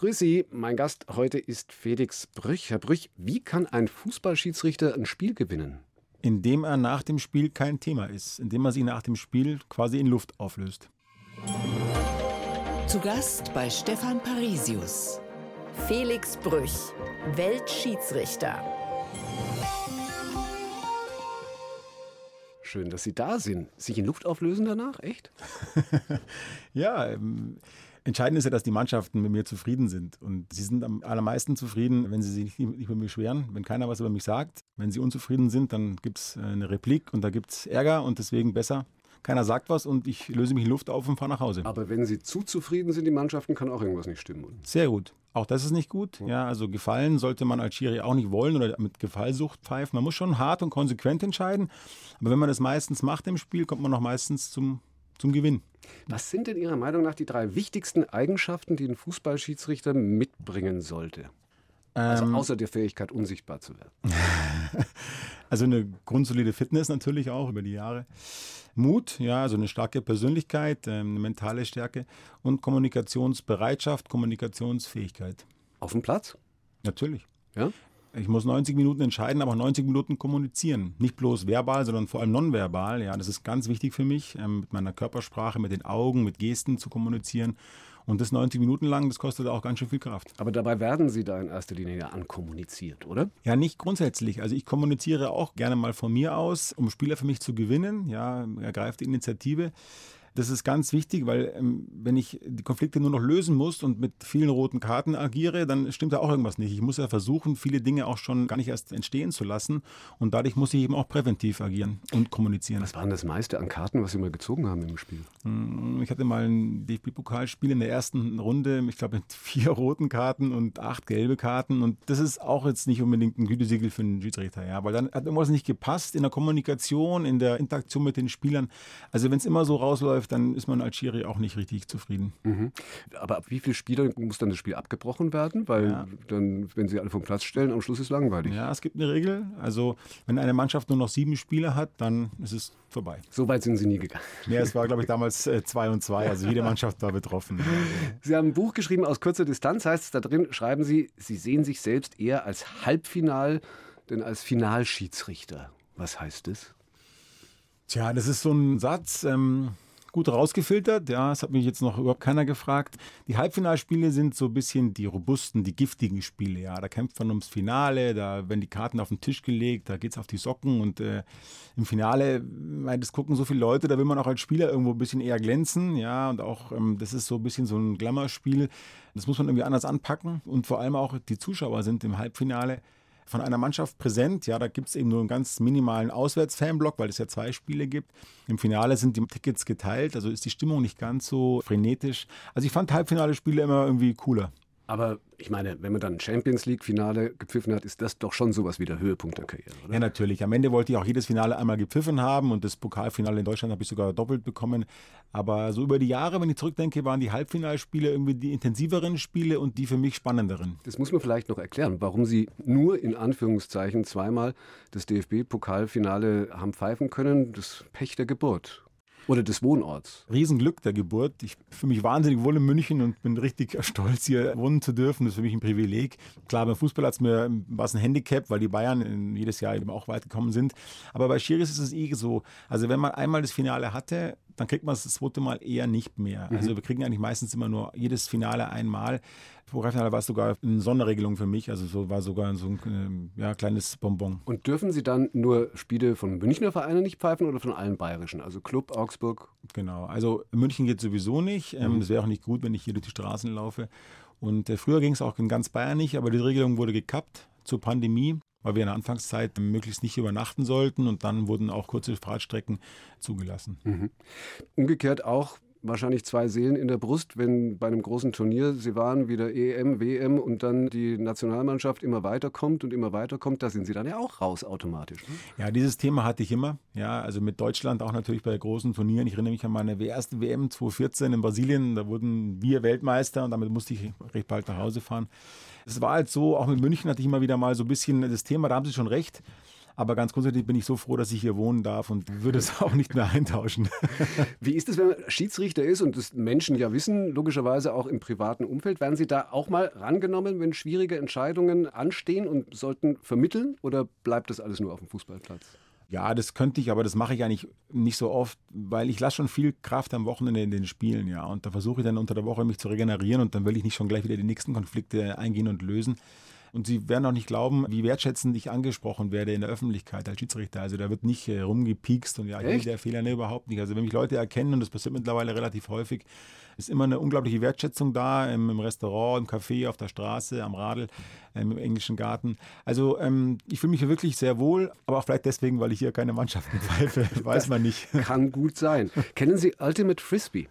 grüß Sie. Mein Gast heute ist Felix Brüch. Herr Brüch, wie kann ein Fußballschiedsrichter ein Spiel gewinnen? Indem er nach dem Spiel kein Thema ist, indem er sich nach dem Spiel quasi in Luft auflöst. Zu Gast bei Stefan Parisius. Felix Brüch, Weltschiedsrichter. Schön, dass Sie da sind. Sich in Luft auflösen danach? Echt? ja, ähm, entscheidend ist ja, dass die Mannschaften mit mir zufrieden sind. Und sie sind am allermeisten zufrieden, wenn sie sich nicht, nicht über mich beschweren, wenn keiner was über mich sagt. Wenn sie unzufrieden sind, dann gibt es äh, eine Replik und da gibt es Ärger und deswegen besser keiner sagt was und ich löse mich in Luft auf und fahre nach Hause. Aber wenn Sie zu zufrieden sind, die Mannschaften, kann auch irgendwas nicht stimmen. Sehr gut. Auch das ist nicht gut. Ja, also gefallen sollte man als Schiri auch nicht wollen oder mit Gefallsucht pfeifen. Man muss schon hart und konsequent entscheiden. Aber wenn man das meistens macht im Spiel, kommt man auch meistens zum, zum Gewinn. Was sind denn Ihrer Meinung nach die drei wichtigsten Eigenschaften, die ein Fußballschiedsrichter mitbringen sollte? Also ähm, außer der Fähigkeit, unsichtbar zu werden. also eine grundsolide Fitness natürlich auch über die Jahre. Mut, ja, also eine starke Persönlichkeit, ähm, eine mentale Stärke und Kommunikationsbereitschaft, Kommunikationsfähigkeit. Auf dem Platz? Natürlich. Ja? Ich muss 90 Minuten entscheiden, aber 90 Minuten kommunizieren. Nicht bloß verbal, sondern vor allem nonverbal. Ja, das ist ganz wichtig für mich, ähm, mit meiner Körpersprache, mit den Augen, mit Gesten zu kommunizieren. Und das 90 Minuten lang, das kostet auch ganz schön viel Kraft. Aber dabei werden Sie da in erster Linie ja ankommuniziert, oder? Ja, nicht grundsätzlich. Also ich kommuniziere auch gerne mal von mir aus, um Spieler für mich zu gewinnen. Ja, ergreift die Initiative. Das ist ganz wichtig, weil ähm, wenn ich die Konflikte nur noch lösen muss und mit vielen roten Karten agiere, dann stimmt da auch irgendwas nicht. Ich muss ja versuchen, viele Dinge auch schon gar nicht erst entstehen zu lassen und dadurch muss ich eben auch präventiv agieren und kommunizieren. Was waren das meiste an Karten, was Sie mal gezogen haben im Spiel? Hm, ich hatte mal ein DFB-Pokalspiel in der ersten Runde, ich glaube mit vier roten Karten und acht gelbe Karten und das ist auch jetzt nicht unbedingt ein Gütesiegel für einen Schiedsrichter, ja, weil dann hat irgendwas nicht gepasst in der Kommunikation, in der Interaktion mit den Spielern. Also wenn es immer so rausläuft, läuft, dann ist man als Schiri auch nicht richtig zufrieden. Mhm. Aber ab wie viele Spieler muss dann das Spiel abgebrochen werden? Weil ja. dann, wenn sie alle vom Platz stellen, am Schluss ist es langweilig. Ja, es gibt eine Regel. Also wenn eine Mannschaft nur noch sieben Spieler hat, dann ist es vorbei. So weit sind Sie nie gegangen. Ja, es war, glaube ich, damals äh, zwei und zwei. Also jede Mannschaft war betroffen. Sie haben ein Buch geschrieben aus kurzer Distanz, heißt es da drin, schreiben Sie, Sie sehen sich selbst eher als Halbfinal, denn als Finalschiedsrichter. Was heißt das? Tja, das ist so ein Satz. Ähm gut rausgefiltert. Ja, es hat mich jetzt noch überhaupt keiner gefragt. Die Halbfinalspiele sind so ein bisschen die robusten, die giftigen Spiele. Ja, da kämpft man ums Finale, da werden die Karten auf den Tisch gelegt, da geht's auf die Socken und äh, im Finale, das gucken so viele Leute, da will man auch als Spieler irgendwo ein bisschen eher glänzen. Ja, und auch ähm, das ist so ein bisschen so ein Glamour-Spiel. Das muss man irgendwie anders anpacken und vor allem auch die Zuschauer sind im Halbfinale von einer Mannschaft präsent. Ja, da gibt es eben nur einen ganz minimalen Auswärtsfanblock, weil es ja zwei Spiele gibt. Im Finale sind die Tickets geteilt, also ist die Stimmung nicht ganz so frenetisch. Also ich fand Halbfinale-Spiele immer irgendwie cooler. Aber ich meine, wenn man dann Champions League-Finale gepfiffen hat, ist das doch schon sowas wie der Höhepunkt der Karriere, oder? Ja, natürlich. Am Ende wollte ich auch jedes Finale einmal gepfiffen haben und das Pokalfinale in Deutschland habe ich sogar doppelt bekommen. Aber so über die Jahre, wenn ich zurückdenke, waren die Halbfinalspiele irgendwie die intensiveren Spiele und die für mich spannenderen. Das muss man vielleicht noch erklären, warum Sie nur in Anführungszeichen zweimal das DFB-Pokalfinale haben pfeifen können. Das Pech der Geburt. Oder des Wohnorts. Riesenglück der Geburt. Ich fühle mich wahnsinnig wohl in München und bin richtig stolz, hier wohnen zu dürfen. Das ist für mich ein Privileg. Klar, beim Fußball hat es mir was ein Handicap, weil die Bayern jedes Jahr eben auch weit gekommen sind. Aber bei Schiris ist es eh so. Also wenn man einmal das Finale hatte, dann kriegt man es das zweite Mal eher nicht mehr. Mhm. Also wir kriegen eigentlich meistens immer nur jedes Finale einmal. Pokalfinale war es sogar eine Sonderregelung für mich, also so war sogar so ein äh, ja, kleines Bonbon. Und dürfen Sie dann nur Spiele von Münchner Vereinen nicht pfeifen oder von allen bayerischen? Also Club, Augsburg? Genau, also München geht sowieso nicht. Ähm, mhm. wäre auch nicht gut, wenn ich hier durch die Straßen laufe. Und äh, früher ging es auch in ganz Bayern nicht, aber die Regelung wurde gekappt zur Pandemie weil wir in der Anfangszeit möglichst nicht übernachten sollten und dann wurden auch kurze Fahrtstrecken zugelassen. Mhm. Umgekehrt auch wahrscheinlich zwei Seelen in der Brust, wenn bei einem großen Turnier Sie waren, wieder EM, WM und dann die Nationalmannschaft immer weiterkommt und immer weiterkommt, da sind Sie dann ja auch raus automatisch. Ne? Ja, dieses Thema hatte ich immer. Ja, also mit Deutschland auch natürlich bei großen Turnieren. Ich erinnere mich an meine erste WM 2014 in Brasilien. Da wurden wir Weltmeister und damit musste ich recht bald nach Hause fahren. Es war halt so, auch mit München hatte ich immer wieder mal so ein bisschen das Thema, da haben Sie schon recht. Aber ganz grundsätzlich bin ich so froh, dass ich hier wohnen darf und würde es auch nicht mehr eintauschen. Wie ist es, wenn man Schiedsrichter ist und das Menschen ja wissen, logischerweise auch im privaten Umfeld? Werden Sie da auch mal rangenommen, wenn schwierige Entscheidungen anstehen und sollten vermitteln oder bleibt das alles nur auf dem Fußballplatz? Ja, das könnte ich, aber das mache ich eigentlich nicht so oft, weil ich lasse schon viel Kraft am Wochenende in den Spielen, ja. Und da versuche ich dann unter der Woche mich zu regenerieren und dann will ich nicht schon gleich wieder die nächsten Konflikte eingehen und lösen. Und Sie werden auch nicht glauben, wie wertschätzend ich angesprochen werde in der Öffentlichkeit als Schiedsrichter. Also da wird nicht äh, rumgepiekst und ja, Echt? der Fehler, ne, überhaupt nicht. Also wenn mich Leute erkennen, und das passiert mittlerweile relativ häufig, ist immer eine unglaubliche Wertschätzung da im, im Restaurant, im Café, auf der Straße, am Radl, ähm, im englischen Garten. Also ähm, ich fühle mich hier wirklich sehr wohl, aber auch vielleicht deswegen, weil ich hier keine Mannschaften pfeife, weiß man nicht. Kann gut sein. Kennen Sie Ultimate Frisbee?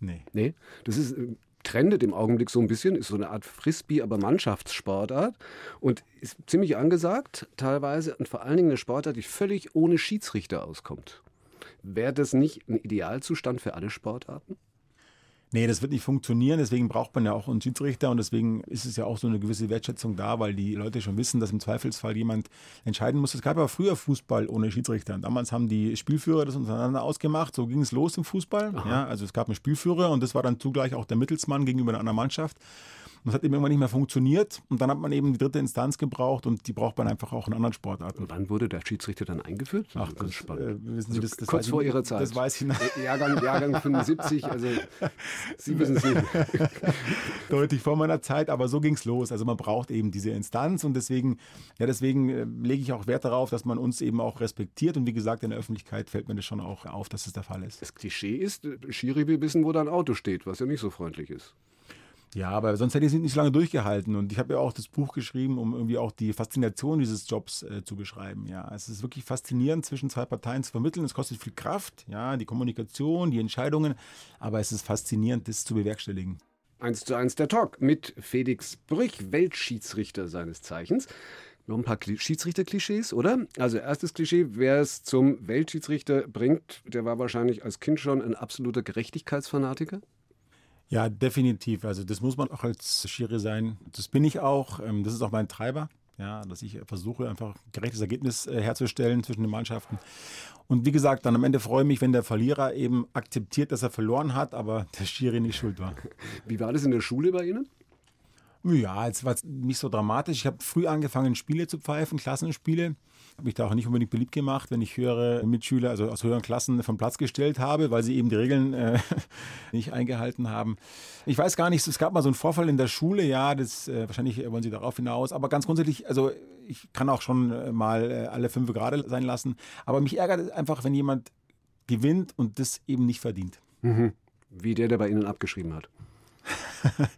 Nee. Nee, das ist äh, trendet im Augenblick so ein bisschen, ist so eine Art Frisbee, aber Mannschaftssportart und ist ziemlich angesagt teilweise und vor allen Dingen eine Sportart, die völlig ohne Schiedsrichter auskommt. Wäre das nicht ein Idealzustand für alle Sportarten? Nee, das wird nicht funktionieren. Deswegen braucht man ja auch einen Schiedsrichter und deswegen ist es ja auch so eine gewisse Wertschätzung da, weil die Leute schon wissen, dass im Zweifelsfall jemand entscheiden muss. Es gab aber früher Fußball ohne Schiedsrichter. Und damals haben die Spielführer das untereinander ausgemacht. So ging es los im Fußball. Ja, also es gab einen Spielführer und das war dann zugleich auch der Mittelsmann gegenüber einer anderen Mannschaft. Und das hat eben irgendwann nicht mehr funktioniert. Und dann hat man eben die dritte Instanz gebraucht und die braucht man einfach auch in anderen Sportarten. Und wann wurde der Schiedsrichter dann eingeführt? Ach, ganz spannend. Äh, wissen Sie, also das, das kurz vor Ihrer Zeit. Das weiß ich nicht. Äh, Jahrgang, Jahrgang 75, also Sie wissen es nicht. Deutlich vor meiner Zeit, aber so ging es los. Also man braucht eben diese Instanz und deswegen, ja, deswegen äh, lege ich auch Wert darauf, dass man uns eben auch respektiert. Und wie gesagt, in der Öffentlichkeit fällt mir das schon auch auf, dass das der Fall ist. Das Klischee ist, Schiri will wissen, wo dein Auto steht, was ja nicht so freundlich ist. Ja, aber sonst hätte ich es nicht so lange durchgehalten. Und ich habe ja auch das Buch geschrieben, um irgendwie auch die Faszination dieses Jobs äh, zu beschreiben. Ja, es ist wirklich faszinierend, zwischen zwei Parteien zu vermitteln. Es kostet viel Kraft, ja, die Kommunikation, die Entscheidungen. Aber es ist faszinierend, das zu bewerkstelligen. Eins zu eins der Talk mit Felix Brüch, Weltschiedsrichter seines Zeichens. Noch ein paar Schiedsrichter-Klischees, oder? Also erstes Klischee, wer es zum Weltschiedsrichter bringt, der war wahrscheinlich als Kind schon ein absoluter Gerechtigkeitsfanatiker. Ja, definitiv. Also das muss man auch als Schiri sein. Das bin ich auch. Ähm, das ist auch mein Treiber. Ja, dass ich versuche, einfach ein gerechtes Ergebnis äh, herzustellen zwischen den Mannschaften. Und wie gesagt, dann am Ende freue ich mich, wenn der Verlierer eben akzeptiert, dass er verloren hat, aber der Schiri nicht schuld war. Wie war das in der Schule bei Ihnen? Ja, es war nicht so dramatisch. Ich habe früh angefangen, Spiele zu pfeifen, Klassenspiele. Habe mich da auch nicht unbedingt beliebt gemacht, wenn ich höhere Mitschüler, also aus höheren Klassen, vom Platz gestellt habe, weil sie eben die Regeln äh, nicht eingehalten haben. Ich weiß gar nicht, es gab mal so einen Vorfall in der Schule, ja, das äh, wahrscheinlich wollen Sie darauf hinaus, aber ganz grundsätzlich, also ich kann auch schon äh, mal äh, alle fünf gerade sein lassen, aber mich ärgert es einfach, wenn jemand gewinnt und das eben nicht verdient. Mhm. Wie der, der bei Ihnen abgeschrieben hat.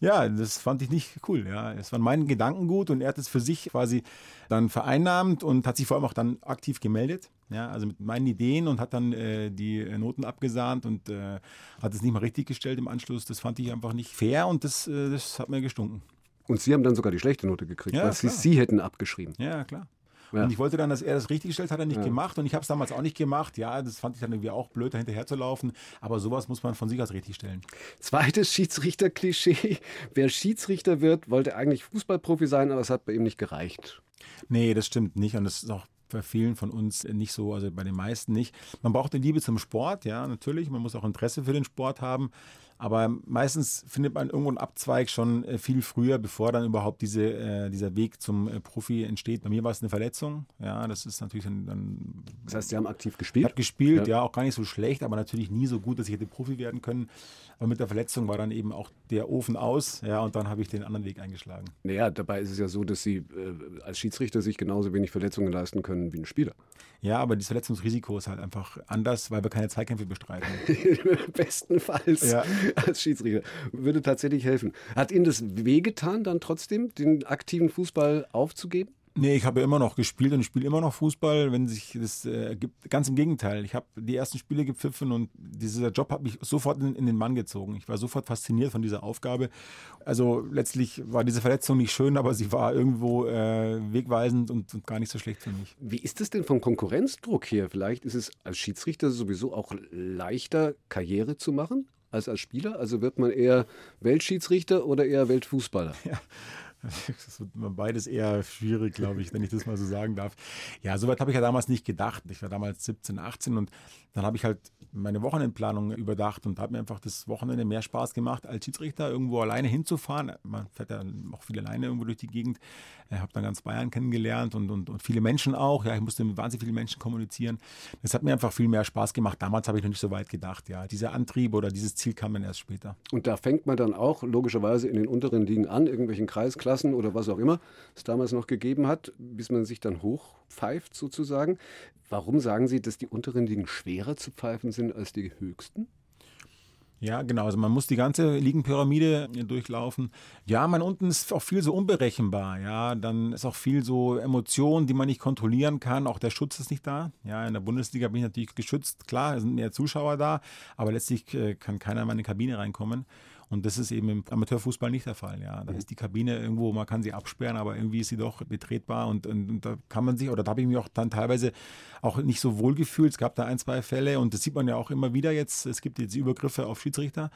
Ja, das fand ich nicht cool. Ja, es waren meine Gedanken gut und er hat es für sich quasi dann vereinnahmt und hat sich vor allem auch dann aktiv gemeldet. Ja, also mit meinen Ideen und hat dann äh, die Noten abgesahnt und äh, hat es nicht mal richtig gestellt im Anschluss. Das fand ich einfach nicht fair und das, äh, das hat mir gestunken. Und Sie haben dann sogar die schlechte Note gekriegt, ja, weil Sie, Sie hätten abgeschrieben. Ja, klar. Ja. Und ich wollte dann, dass er das richtig stellt, hat er nicht ja. gemacht. Und ich habe es damals auch nicht gemacht. Ja, das fand ich dann irgendwie auch blöd, dahinterher zu laufen. Aber sowas muss man von sich aus richtig stellen. Zweites Schiedsrichter-Klischee. Wer Schiedsrichter wird, wollte eigentlich Fußballprofi sein, aber es hat bei ihm nicht gereicht. Nee, das stimmt nicht. Und das ist auch bei vielen von uns nicht so, also bei den meisten nicht. Man braucht eine Liebe zum Sport, ja, natürlich. Man muss auch Interesse für den Sport haben. Aber meistens findet man irgendwo einen Abzweig schon äh, viel früher, bevor dann überhaupt diese, äh, dieser Weg zum äh, Profi entsteht. Bei mir war es eine Verletzung. Ja, das ist natürlich dann. dann das heißt, Sie haben aktiv gespielt? Ich habe gespielt, ja. ja. auch gar nicht so schlecht, aber natürlich nie so gut, dass ich hätte Profi werden können. Aber mit der Verletzung war dann eben auch der Ofen aus. Ja, und dann habe ich den anderen Weg eingeschlagen. Naja, dabei ist es ja so, dass Sie äh, als Schiedsrichter sich genauso wenig Verletzungen leisten können wie ein Spieler. Ja, aber das Verletzungsrisiko ist halt einfach anders, weil wir keine Zweikämpfe bestreiten. Bestenfalls. Ja. als Schiedsrichter. Würde tatsächlich helfen. Hat Ihnen das wehgetan, dann trotzdem den aktiven Fußball aufzugeben? Nee, ich habe immer noch gespielt und ich spiele immer noch Fußball, wenn sich das äh, ergibt. Ganz im Gegenteil. Ich habe die ersten Spiele gepfiffen und dieser Job hat mich sofort in, in, den Mann gezogen. Ich war sofort fasziniert von dieser Aufgabe. Also letztlich war diese Verletzung nicht schön, aber sie war irgendwo äh, wegweisend und, und, gar nicht so schlecht für mich. Wie ist es denn vom Konkurrenzdruck her? Vielleicht ist es als Schiedsrichter sowieso auch leichter, Karriere zu machen? Als als Spieler? Also wird man eher Weltschiedsrichter oder eher Weltfußballer? Ja. Das wird beides eher schwierig, glaube ich, wenn ich das mal so sagen darf. Ja, soweit habe ich ja damals nicht gedacht. Ich war damals 17, 18 und dann habe ich halt meine Wochenendplanung überdacht und habe mir einfach das Wochenende mehr Spaß gemacht, als Schiedsrichter irgendwo alleine hinzufahren. Man fährt ja auch viel alleine irgendwo durch die Gegend. Ich habe dann ganz Bayern kennengelernt und, und, und viele Menschen auch. Ja, ich musste mit wahnsinnig vielen Menschen kommunizieren. Das hat mir einfach viel mehr Spaß gemacht. Damals habe ich noch nicht so weit gedacht. Ja, dieser Antrieb oder dieses Ziel kam dann erst später. Und da fängt man dann auch logischerweise in den unteren Ligen an, irgendwelchen Kreisklassen oder was auch immer es damals noch gegeben hat, bis man sich dann hochpfeift sozusagen. Warum sagen Sie, dass die unteren Ligen schwerer zu pfeifen sind als die höchsten? Ja, genau. Also man muss die ganze Ligenpyramide durchlaufen. Ja, man unten ist auch viel so unberechenbar. Ja, dann ist auch viel so Emotionen, die man nicht kontrollieren kann. Auch der Schutz ist nicht da. Ja, in der Bundesliga bin ich natürlich geschützt. Klar, es sind mehr Zuschauer da, aber letztlich äh, kann keiner in meine Kabine reinkommen. Und das ist eben im Amateurfußball nicht der Fall. Ja, da mhm. ist die Kabine irgendwo, man kann sie absperren, aber irgendwie ist sie doch betretbar und, und, und da kann man sich, oder da habe ich mich auch dann teilweise auch nicht so wohl gefühlt. Es gab da ein, zwei Fälle und das sieht man ja auch immer wieder jetzt. Es gibt jetzt Übergriffe auf Schiedsrichter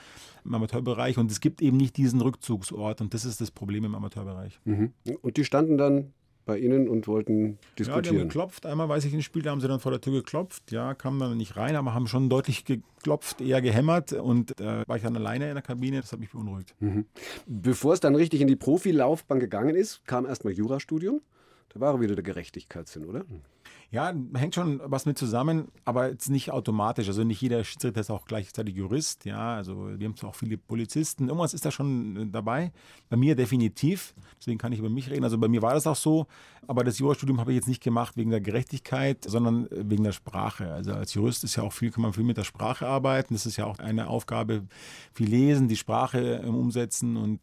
im Amateurbereich und es gibt eben nicht diesen Rückzugsort und das ist das Problem im Amateurbereich. Mhm. Und die standen dann bei Ihnen und wollten diskutieren. Ja, die haben geklopft. Einmal weiß ich, ein Spiel, da haben sie dann vor der Tür geklopft. Ja, kamen dann nicht rein, aber haben schon deutlich geklopft, eher gehämmert. Und da äh, war ich dann alleine in der Kabine. Das hat mich beunruhigt. Mhm. Bevor es dann richtig in die Profilaufbahn gegangen ist, kam erstmal Jurastudium. Da war wieder der Gerechtigkeitssinn, oder? Ja, hängt schon was mit zusammen, aber jetzt nicht automatisch. Also nicht jeder Schiedsrichter ist auch gleichzeitig Jurist. Ja, also wir haben auch viele Polizisten. Irgendwas ist da schon äh, dabei. Bei mir definitiv. Deswegen kann ich über mich reden. Also bei mir war das auch so. Aber das Jurastudium habe ich jetzt nicht gemacht wegen der Gerechtigkeit, sondern äh, wegen der Sprache. Also als Jurist ist ja auch viel, kann man viel mit der Sprache arbeiten. Das ist ja auch eine Aufgabe, viel lesen, die Sprache ähm, umsetzen. Und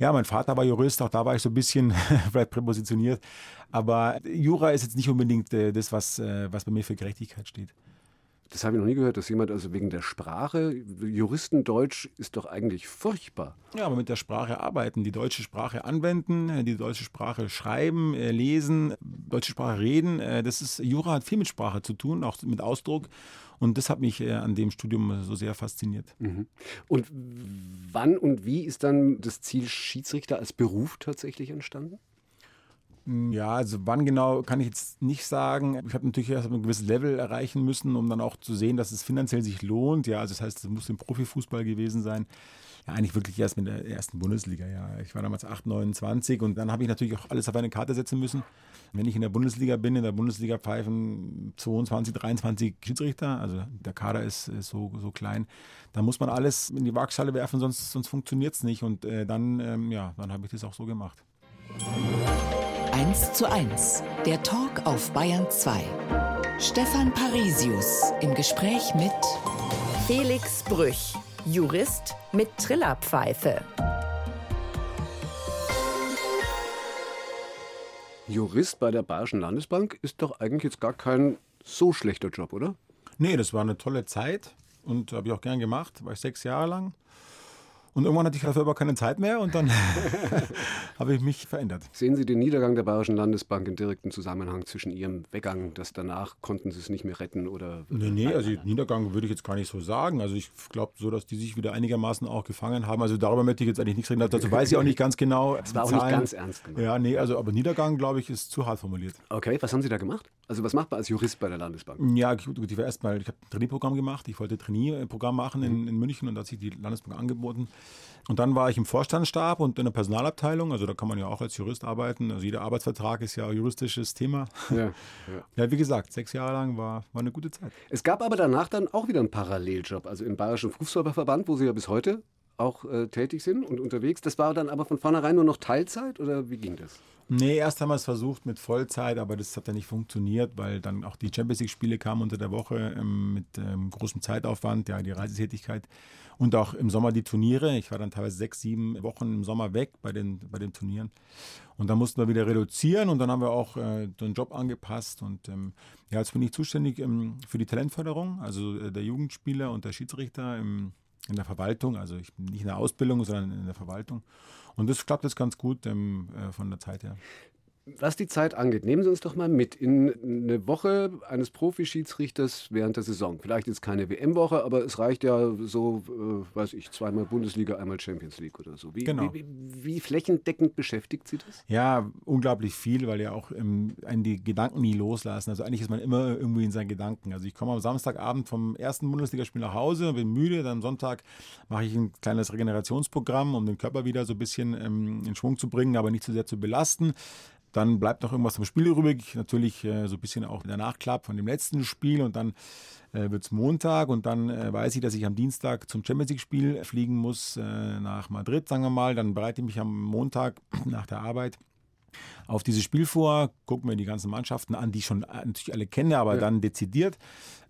ja, mein Vater war Jurist. Auch da war ich so ein bisschen vielleicht präpositioniert. Aber Jura ist jetzt nicht unbedingt äh, das, was, äh, was bei mir für Gerechtigkeit steht. Das habe ich noch nie gehört, dass jemand also wegen der Sprache, Juristendeutsch ist doch eigentlich furchtbar. Ja, aber mit der Sprache arbeiten, die deutsche Sprache anwenden, die deutsche Sprache schreiben, äh, lesen, deutsche Sprache reden, äh, das ist, Jura hat viel mit Sprache zu tun, auch mit Ausdruck. Und das hat mich äh, an dem Studium so sehr fasziniert. Mhm. Und wann und wie ist dann das Ziel Schiedsrichter als Beruf tatsächlich entstanden? Hm, ja, also wann genau kann ich jetzt nicht sagen. Ich habe natürlich erst ein gewisses Level erreichen müssen, um dann auch zu sehen, dass es finanziell sich lohnt. Ja, also das heißt, es muss im Profifußball gewesen sein. Ja, eigentlich wirklich erst mit der ersten Bundesliga. Ja, ich war damals 8, 29 und dann habe ich natürlich auch alles auf eine Karte setzen müssen. Wenn ich in der Bundesliga bin, in der Bundesliga pfeifen 22, 23 Schiedsrichter, also der Kader ist, so, so klein, da muss man alles in die Waagschale werfen, sonst, sonst funktioniert es nicht. Und äh, dann, ähm, ja, dann habe ich das auch so gemacht. 1 zu 1, der Talk auf Bayern 2. Stefan Parisius im Gespräch mit Felix Brüch, Jurist mit Trillerpfeife. Jurist bei der Bayerischen Landesbank ist doch eigentlich jetzt gar kein so schlechter Job, oder? Nee, das war eine tolle Zeit und habe ich auch gern gemacht. War ich sechs Jahre lang. Und irgendwann hatte ich dafür aber keine Zeit mehr und dann habe ich mich verändert. Sehen Sie den Niedergang der Bayerischen Landesbank in direkten Zusammenhang zwischen Ihrem Weggang, dass danach konnten Sie es nicht mehr retten oder? Nee, nee, also Niedergang würde ich jetzt gar nicht so sagen. Also ich glaube so, dass die sich wieder einigermaßen auch gefangen haben. Also darüber möchte ich jetzt eigentlich nichts reden. Dazu weiß ich auch nicht ganz genau. Das war auch nicht ganz ernst gemeint. Ja, nee, also aber Niedergang, glaube ich, ist zu hart formuliert. Okay, was haben Sie da gemacht? Also was macht man als Jurist bei der Landesbank? Ja, gut, ich war erstmal, ich habe ein Trainierprogramm gemacht. Ich wollte ein Trainierprogramm machen in, in München und da hat sich die Landesbank angeboten. Und dann war ich im Vorstandsstab und in der Personalabteilung. Also da kann man ja auch als Jurist arbeiten. Also jeder Arbeitsvertrag ist ja juristisches Thema. Ja, ja. ja, wie gesagt, sechs Jahre lang war, war eine gute Zeit. Es gab aber danach dann auch wieder einen Paralleljob. Also im Bayerischen Fußballverband, wo Sie ja bis heute auch äh, tätig sind und unterwegs. Das war dann aber von vornherein nur noch Teilzeit oder wie ging das? Nee, erst haben wir es versucht mit Vollzeit, aber das hat ja nicht funktioniert, weil dann auch die Champions League-Spiele kamen unter der Woche ähm, mit ähm, großem Zeitaufwand, ja, die Reisetätigkeit und auch im Sommer die Turniere. Ich war dann teilweise sechs, sieben Wochen im Sommer weg bei den, bei den Turnieren. Und dann mussten wir wieder reduzieren und dann haben wir auch äh, den Job angepasst. Und ähm, ja, jetzt bin ich zuständig ähm, für die Talentförderung, also äh, der Jugendspieler und der Schiedsrichter im, in der Verwaltung. Also ich bin nicht in der Ausbildung, sondern in der Verwaltung. Und das klappt jetzt ganz gut ähm, äh, von der Zeit her. Was die Zeit angeht, nehmen Sie uns doch mal mit in eine Woche eines Profischiedsrichters während der Saison. Vielleicht ist keine WM-Woche, aber es reicht ja so, äh, weiß ich, zweimal Bundesliga, einmal Champions League oder so. Wie, genau. wie, wie, flächendeckend beschäftigt Sie das? Ja, unglaublich viel, weil ja auch ähm, einen die Gedanken nie loslassen. Also eigentlich ist man immer irgendwie in seinen Gedanken. Also ich komme am Samstagabend vom ersten Bundesligaspiel nach Hause, bin müde, dann am Sonntag mache ich ein kleines Regenerationsprogramm, um den Körper wieder so ein bisschen ähm, in Schwung zu bringen, aber nicht zu sehr zu belasten. Dann bleibt noch irgendwas vom Spiel übrig. Natürlich äh, so ein bisschen auch der Nachklapp von dem letzten Spiel und dann äh, wird es Montag und dann äh, weiß ich, dass ich am Dienstag zum Champions League-Spiel fliegen muss äh, nach Madrid, sagen wir mal. Dann bereite ich mich am Montag nach der Arbeit auf dieses Spiel vor, gucke mir die ganzen Mannschaften an, die ich schon äh, natürlich alle kenne, aber ja. dann dezidiert.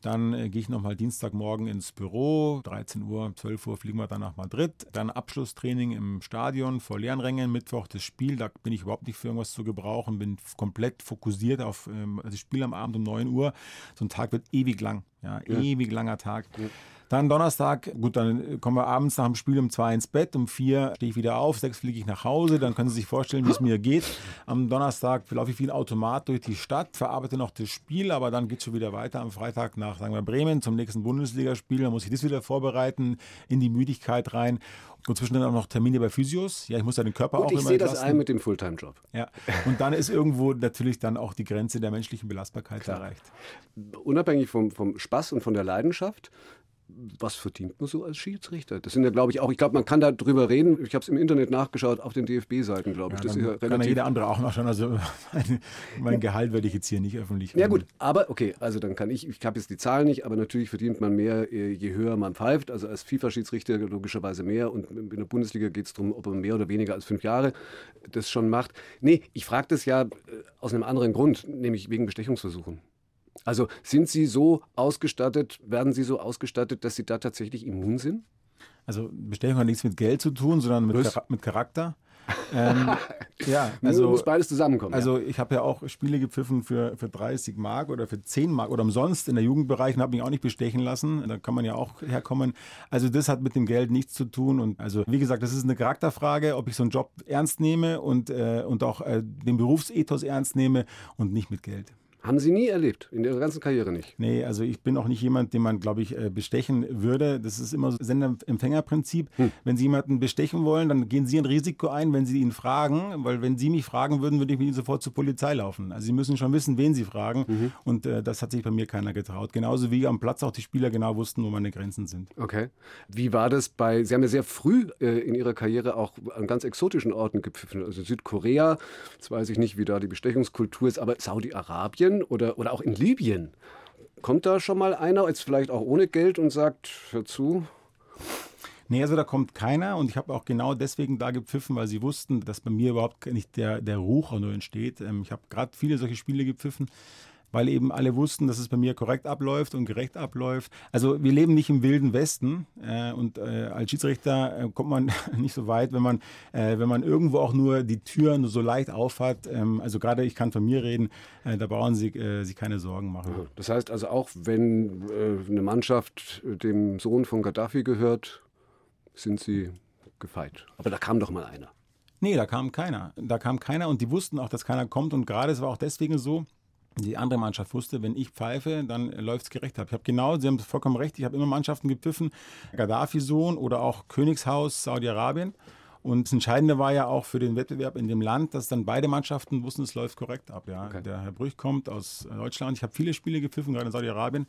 Dann äh, gehe ich nochmal Dienstagmorgen ins Büro, 13 Uhr, 12 Uhr fliegen wir dann nach Madrid. Dann Abschlusstraining im Stadion vor leeren Rängen, Mittwoch das Spiel, da bin ich überhaupt nicht für irgendwas zu gebrauchen, bin komplett fokussiert auf ähm, das Spiel am Abend um 9 Uhr. So ein Tag wird ewig lang, ja, ja. ewig langer Tag. Ja. Dann Donnerstag, gut, dann kommen wir abends nach dem Spiel um zwei ins Bett, um vier stehe ich wieder auf, sechs fliege ich nach Hause, dann können Sie sich vorstellen, wie es mir geht. Am Donnerstag laufe ich wie ein Automat durch die Stadt, verarbeite noch das Spiel, aber dann geht es schon wieder weiter am Freitag nach, sagen wir, Bremen zum nächsten Bundesligaspiel, dann muss ich das wieder vorbereiten, in die Müdigkeit rein. Und zwischendrin auch noch Termine bei Physios. Ja, ich muss ja den Körper Gut, auch ich sehe das ein mit dem Fulltime-Job. Ja, und dann ist irgendwo natürlich dann auch die Grenze der menschlichen Belastbarkeit Klar. erreicht. Unabhängig vom, vom Spaß und von der Leidenschaft, was verdient man so als Schiedsrichter? Das sind ja, glaube ich, auch, ich glaube, man kann da drüber reden. Ich habe es im Internet nachgeschaut, auf den DFB-Seiten, glaube ich. Ja, das ist ja relativ. Kann ja jeder andere auch nachschauen. Also mein, mein Gehalt werde ich jetzt hier nicht öffentlich. Ja, gut, aber okay, also dann kann ich, ich habe jetzt die Zahl nicht, aber natürlich verdient man mehr, äh, je höher man pfeift. Also als FIFA-Schiedsrichter logischerweise mehr. Und in der Bundesliga geht es darum, ob man mehr oder weniger als fünf Jahre das schon macht. Nee, ich frage das ja äh, aus einem anderen Grund, nämlich wegen Bestechungsversuchen. Also sind Sie so ausgestattet, werden Sie so ausgestattet, dass Sie da tatsächlich immun sind? Also Bestechung hat nichts mit Geld zu tun, sondern mit, Char mit Charakter. ähm, ja, also muss beides zusammenkommen. Also ja. ich habe ja auch Spiele gepfiffen für, für 30 Mark oder für 10 Mark oder umsonst in der Jugendbereich und habe mich auch nicht bestechen lassen. Da kann man ja auch herkommen. Also das hat mit dem Geld nichts zu tun. Und also wie gesagt, das ist eine Charakterfrage, ob ich so einen Job ernst nehme und, äh, und auch äh, den Berufsethos ernst nehme und nicht mit Geld. Haben Sie nie erlebt, in Ihrer ganzen Karriere nicht? Nee, also ich bin auch nicht jemand, den man, glaube ich, äh, bestechen würde. Das ist immer so Sender-Empfänger-Prinzip. Hm. Wenn Sie jemanden bestechen wollen, dann gehen Sie ein Risiko ein, wenn Sie ihn fragen, weil wenn Sie mich fragen würden, würde ich mit Ihnen sofort zur Polizei laufen. Also Sie müssen schon wissen, wen Sie fragen mhm. und äh, das hat sich bei mir keiner getraut. Genauso wie am Platz auch die Spieler genau wussten, wo meine Grenzen sind. Okay. Wie war das bei, Sie haben ja sehr früh äh, in Ihrer Karriere auch an ganz exotischen Orten gepfiffen, also Südkorea, jetzt weiß ich nicht, wie da die Bestechungskultur ist, aber Saudi-Arabien, Syrien oder, oder auch in Libyen. Kommt da schon mal einer, jetzt vielleicht auch ohne Geld und sagt, hör zu? Nee, also da kommt keiner und ich habe auch genau deswegen da gepfiffen, weil sie wussten, dass bei mir überhaupt nicht der, der Ruch nur entsteht. Ähm, ich habe gerade viele solche Spiele gepfiffen weil eben alle wussten, dass es bei mir korrekt abläuft und gerecht abläuft. Also wir leben nicht im wilden Westen äh, und äh, als Schiedsrichter äh, kommt man nicht so weit, wenn man, äh, wenn man irgendwo auch nur die Tür nur so leicht aufhat. Ähm, also gerade ich kann von mir reden, äh, da brauchen Sie sich keine Sorgen machen. Das heißt also auch, wenn eine Mannschaft dem Sohn von Gaddafi gehört, sind Sie gefeit. Aber da kam doch mal einer. Nee, da kam keiner. Da kam keiner und die wussten auch, dass keiner kommt. Und gerade es war auch deswegen so, die andere Mannschaft wusste, wenn ich pfeife, dann läuft es gerecht ab. Ich habe genau, Sie haben vollkommen recht, ich habe immer Mannschaften gepfiffen, Gaddafi-Sohn oder auch Königshaus Saudi-Arabien. Und das Entscheidende war ja auch für den Wettbewerb in dem Land, dass dann beide Mannschaften wussten, es läuft korrekt ab. Ja. Okay. Der Herr Brüch kommt aus Deutschland. Ich habe viele Spiele gepfiffen, gerade in Saudi-Arabien.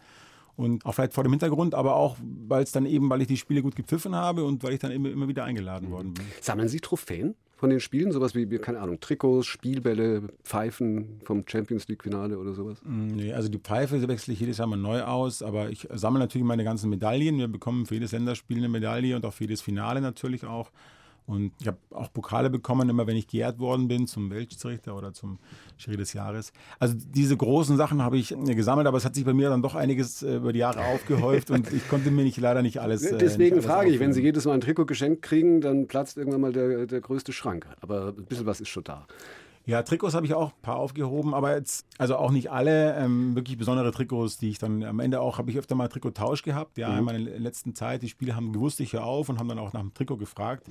Und auch vielleicht vor dem Hintergrund, aber auch, weil es dann eben, weil ich die Spiele gut gepfiffen habe und weil ich dann immer, immer wieder eingeladen mhm. worden bin. Sammeln Sie Trophäen? Von den Spielen? Sowas wie, keine Ahnung, Trikots, Spielbälle, Pfeifen vom Champions League-Finale oder sowas? Mm, nee, also die Pfeife wechsle ich jedes Jahr mal neu aus, aber ich sammle natürlich meine ganzen Medaillen. Wir bekommen für jedes Länderspiel eine Medaille und auch für jedes Finale natürlich auch. Und ich habe auch Pokale bekommen, immer wenn ich geehrt worden bin zum Weltschiedsrichter oder zum Jury des Jahres. Also diese großen Sachen habe ich äh, gesammelt, aber es hat sich bei mir dann doch einiges äh, über die Jahre aufgehäuft und ich konnte mir nicht leider nicht alles. Äh, Deswegen nicht alles frage ich, wenn Sie jedes Mal ein Trikot geschenkt kriegen, dann platzt irgendwann mal der, der größte Schrank. Aber ein bisschen was ist schon da. Ja, Trikots habe ich auch ein paar aufgehoben, aber jetzt, also auch nicht alle, ähm, wirklich besondere Trikots, die ich dann am Ende auch, habe ich öfter mal Trikottausch gehabt. Ja, mhm. in meiner letzten Zeit, die Spieler haben gewusst, ich höre auf und haben dann auch nach dem Trikot gefragt.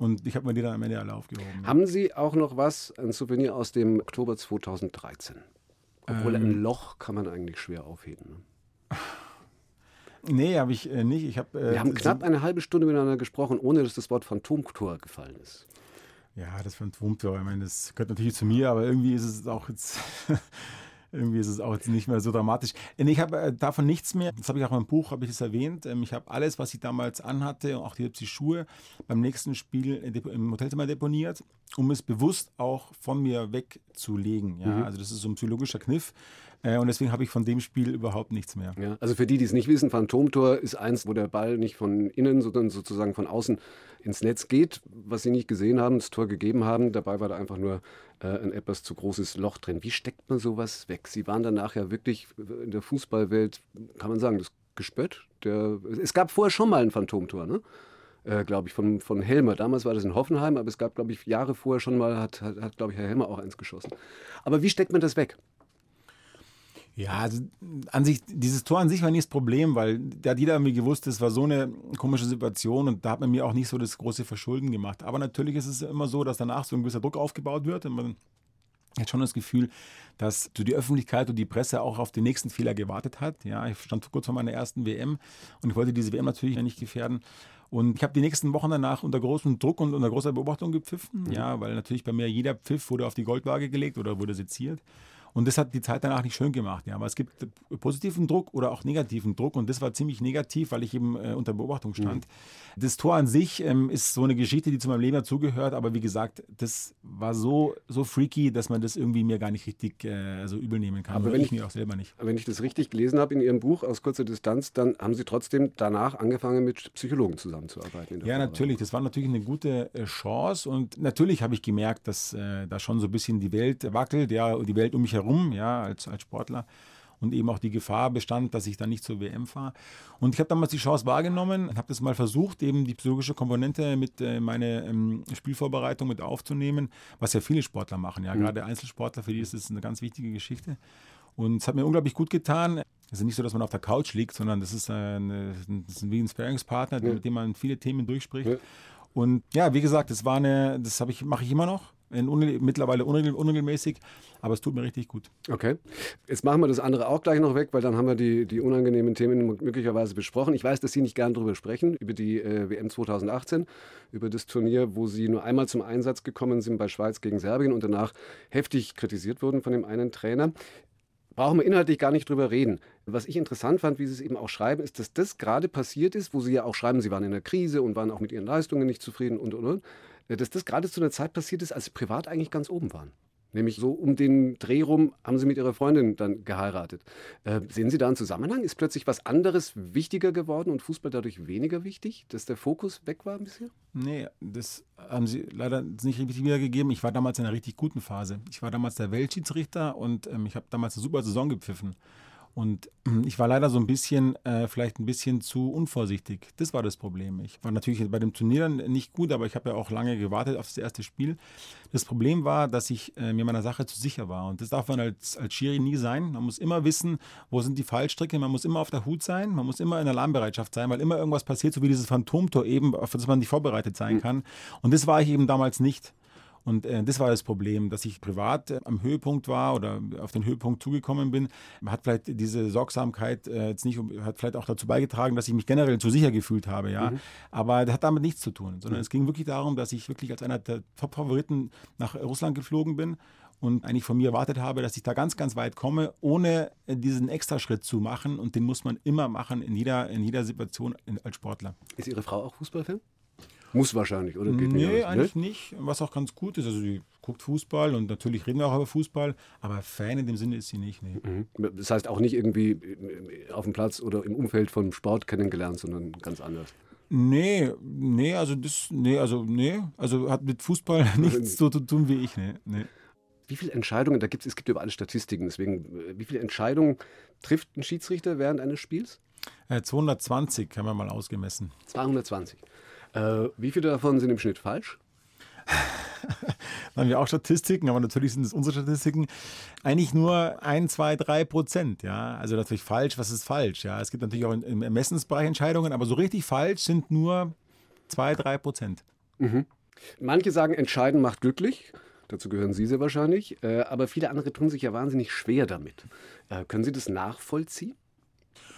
Und ich habe mir die dann am Ende alle aufgehoben. Haben Sie auch noch was, ein Souvenir aus dem Oktober 2013? Obwohl ähm, ein Loch kann man eigentlich schwer aufheben. Ne? Nee, habe ich äh, nicht. Ich hab, äh, Wir haben knapp eine halbe Stunde miteinander gesprochen, ohne dass das Wort Phantomtor gefallen ist. Ja, das Phantomtor, ich meine, das gehört natürlich zu mir, aber irgendwie ist es auch jetzt irgendwie ist es auch jetzt nicht mehr so dramatisch. Ich habe äh, davon nichts mehr. Das habe ich auch im Buch, habe ich es erwähnt. Ähm, ich habe alles, was ich damals anhatte, auch die, die Schuhe, beim nächsten Spiel im Hotelzimmer deponiert, um es bewusst auch von mir wegzulegen. Ja? Mhm. Also das ist so ein psychologischer Kniff. Äh, und deswegen habe ich von dem Spiel überhaupt nichts mehr. Ja, also für die, die es nicht wissen, Phantomtor ist eins, wo der Ball nicht von innen, sondern sozusagen von außen ins Netz geht, was sie nicht gesehen haben, das Tor gegeben haben. Dabei war da einfach nur äh, ein etwas zu großes Loch drin. Wie steckt man sowas weg? Sie waren danach ja wirklich in der Fußballwelt, kann man sagen, das Gespött. Der, es gab vorher schon mal ein Phantomtor, ne? Äh, glaube ich, von, von Helmer. Damals war das in Hoffenheim, aber es gab, glaube ich, Jahre vorher schon mal, hat, hat, hat glaube ich, Herr Helmer auch eins geschossen. Aber wie steckt man das weg? Ja, also an sich, dieses Tor an sich war nicht das Problem, weil da hat jeder irgendwie gewusst, es war so eine komische Situation und da hat man mir auch nicht so das große Verschulden gemacht. Aber natürlich ist es immer so, dass danach so ein gewisser Druck aufgebaut wird und man hat schon das Gefühl, dass die Öffentlichkeit und die Presse auch auf den nächsten Fehler gewartet hat. Ja, ich stand kurz vor meiner ersten WM und ich wollte diese WM natürlich nicht gefährden. Und ich habe die nächsten Wochen danach unter großem Druck und unter großer Beobachtung gepfiffen, mhm. ja, weil natürlich bei mir jeder Pfiff wurde auf die Goldwaage gelegt oder wurde seziert. Und das hat die Zeit danach nicht schön gemacht. Ja. Aber es gibt positiven Druck oder auch negativen Druck. Und das war ziemlich negativ, weil ich eben äh, unter Beobachtung stand. Mhm. Das Tor an sich ähm, ist so eine Geschichte, die zu meinem Leben dazugehört. Aber wie gesagt, das war so, so freaky, dass man das irgendwie mir gar nicht richtig äh, so übel nehmen kann. Aber wenn ich, mir auch selber nicht. Wenn ich das richtig gelesen habe in Ihrem Buch aus kurzer Distanz, dann haben Sie trotzdem danach angefangen, mit Psychologen zusammenzuarbeiten. Ja, natürlich. Das war natürlich eine gute äh, Chance. Und natürlich habe ich gemerkt, dass äh, da schon so ein bisschen die Welt wackelt, ja, die Welt um mich herum herum, ja, als, als Sportler. Und eben auch die Gefahr bestand, dass ich dann nicht zur WM fahre. Und ich habe damals die Chance wahrgenommen, habe das mal versucht, eben die psychologische Komponente mit äh, meine ähm, Spielvorbereitung mit aufzunehmen, was ja viele Sportler machen. Ja, mhm. gerade Einzelsportler, für die ist es eine ganz wichtige Geschichte. Und es hat mir unglaublich gut getan. Es ist nicht so, dass man auf der Couch liegt, sondern das ist, eine, das ist wie ein Sparingspartner, ja. mit dem man viele Themen durchspricht. Ja. Und ja, wie gesagt, das war eine, das ich, mache ich immer noch mittlerweile unregelmäßig, aber es tut mir richtig gut. Okay. Jetzt machen wir das andere auch gleich noch weg, weil dann haben wir die, die unangenehmen Themen möglicherweise besprochen. Ich weiß, dass Sie nicht gern darüber sprechen, über die äh, WM 2018, über das Turnier, wo Sie nur einmal zum Einsatz gekommen sind bei Schweiz gegen Serbien und danach heftig kritisiert wurden von dem einen Trainer brauchen wir inhaltlich gar nicht drüber reden. Was ich interessant fand, wie Sie es eben auch schreiben, ist, dass das gerade passiert ist, wo Sie ja auch schreiben, Sie waren in der Krise und waren auch mit Ihren Leistungen nicht zufrieden und, und, und. Dass das gerade zu einer Zeit passiert ist, als sie privat eigentlich ganz oben waren. Nämlich so um den Dreh rum haben sie mit ihrer Freundin dann geheiratet. Äh, sehen Sie da einen Zusammenhang? Ist plötzlich was anderes wichtiger geworden und Fußball dadurch weniger wichtig, dass der Fokus weg war bisher? Nee, das haben Sie leider nicht richtig wiedergegeben. Ich war damals in einer richtig guten Phase. Ich war damals der Weltschiedsrichter und ähm, ich habe damals eine super Saison gepfiffen. Und ich war leider so ein bisschen, äh, vielleicht ein bisschen zu unvorsichtig. Das war das Problem. Ich war natürlich bei dem Turnier nicht gut, aber ich habe ja auch lange gewartet auf das erste Spiel. Das Problem war, dass ich äh, mir meiner Sache zu sicher war. Und das darf man als, als Schiri nie sein. Man muss immer wissen, wo sind die Fallstricke. Man muss immer auf der Hut sein. Man muss immer in Alarmbereitschaft sein, weil immer irgendwas passiert, so wie dieses Phantomtor eben, auf das man nicht vorbereitet sein hm. kann. Und das war ich eben damals nicht. Und äh, das war das Problem, dass ich privat äh, am Höhepunkt war oder auf den Höhepunkt zugekommen bin. Hat vielleicht diese Sorgsamkeit äh, jetzt nicht, hat vielleicht auch dazu beigetragen, dass ich mich generell zu sicher gefühlt habe, ja. Mhm. Aber das hat damit nichts zu tun, sondern mhm. es ging wirklich darum, dass ich wirklich als einer der Top-Favoriten nach Russland geflogen bin und eigentlich von mir erwartet habe, dass ich da ganz, ganz weit komme, ohne diesen Extraschritt zu machen. Und den muss man immer machen in jeder, in jeder Situation als Sportler. Ist Ihre Frau auch Fußballfan? Muss wahrscheinlich, oder? Geht nee, nicht eigentlich ne? nicht. Was auch ganz gut ist. Also sie guckt Fußball und natürlich reden wir auch über Fußball, aber Fan in dem Sinne ist sie nicht. Nee. Mhm. Das heißt auch nicht irgendwie auf dem Platz oder im Umfeld vom Sport kennengelernt, sondern ganz anders. Nee, nee, also das, nee, also nee, also hat mit Fußball nichts so zu tun wie ich, nee, nee. Wie viele Entscheidungen, da gibt es, es gibt über alle Statistiken, deswegen, wie viele Entscheidungen trifft ein Schiedsrichter während eines Spiels? 220 haben wir mal ausgemessen. 220. Äh, wie viele davon sind im Schnitt falsch? da haben wir auch Statistiken, aber natürlich sind es unsere Statistiken. Eigentlich nur ein, zwei, drei Prozent. Ja? Also natürlich falsch, was ist falsch? Ja? Es gibt natürlich auch im Ermessensbereich Entscheidungen, aber so richtig falsch sind nur zwei, drei Prozent. Mhm. Manche sagen, entscheiden macht glücklich. Dazu gehören Sie sehr wahrscheinlich. Äh, aber viele andere tun sich ja wahnsinnig schwer damit. Äh, können Sie das nachvollziehen?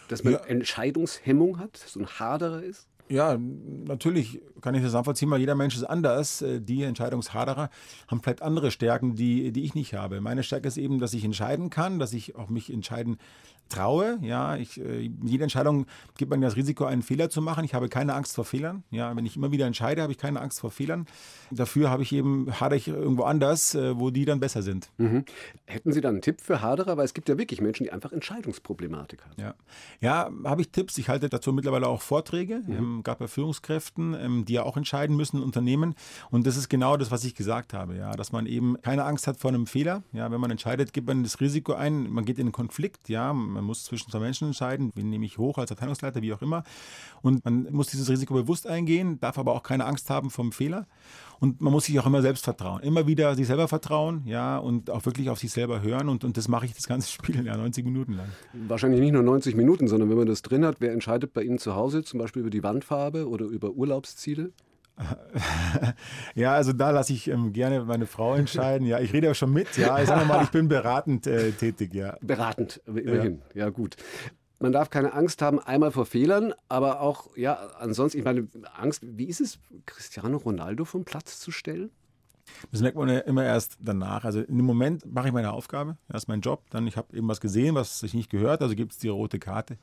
Dass man ja. Entscheidungshemmung hat, so ein Haderer ist? Ja, natürlich kann ich das nachvollziehen, weil jeder Mensch ist anders. Äh, die Entscheidungshaderer haben vielleicht andere Stärken, die, die ich nicht habe. Meine Stärke ist eben, dass ich entscheiden kann, dass ich auch mich entscheiden traue. Ja, ich, äh, mit jeder Entscheidung gibt man das Risiko, einen Fehler zu machen. Ich habe keine Angst vor Fehlern. Ja, wenn ich immer wieder entscheide, habe ich keine Angst vor Fehlern. Dafür habe ich eben, hadere ich irgendwo anders, äh, wo die dann besser sind. Mhm. Hätten Sie dann einen Tipp für Haderer? Weil es gibt ja wirklich Menschen, die einfach Entscheidungsproblematik haben. Ja, ja habe ich Tipps. Ich halte dazu mittlerweile auch Vorträge. Mhm. Ähm, gab bei Führungskräften, ähm, die ja auch entscheiden müssen Unternehmen. Und das ist genau das, was ich gesagt habe. Ja, dass man eben keine Angst hat vor einem Fehler. Ja, wenn man entscheidet, gibt man das Risiko ein. Man geht in einen Konflikt. Ja, man muss zwischen zwei Menschen entscheiden, wen nehme ich hoch als Abteilungsleiter, wie auch immer. Und man muss dieses Risiko bewusst eingehen, darf aber auch keine Angst haben vom Fehler. Und man muss sich auch immer selbst vertrauen. Immer wieder sich selber vertrauen, ja, und auch wirklich auf sich selber hören. Und, und das mache ich das ganze Spiel, ja, 90 Minuten lang. Wahrscheinlich nicht nur 90 Minuten, sondern wenn man das drin hat, wer entscheidet bei Ihnen zu Hause, zum Beispiel über die Wandfarbe oder über Urlaubsziele? Ja, also da lasse ich ähm, gerne meine Frau entscheiden. Ja, ich rede ja schon mit. Ja, ich sage mal, ich bin beratend äh, tätig. Ja. Beratend, immerhin. Ja. ja, gut. Man darf keine Angst haben, einmal vor Fehlern, aber auch, ja, ansonsten, ich meine, Angst, wie ist es, Cristiano Ronaldo vom Platz zu stellen? Das merkt man ja immer erst danach. Also im Moment mache ich meine Aufgabe, das ist mein Job. Dann, ich habe eben was gesehen, was ich nicht gehört, also gibt es die rote Karte.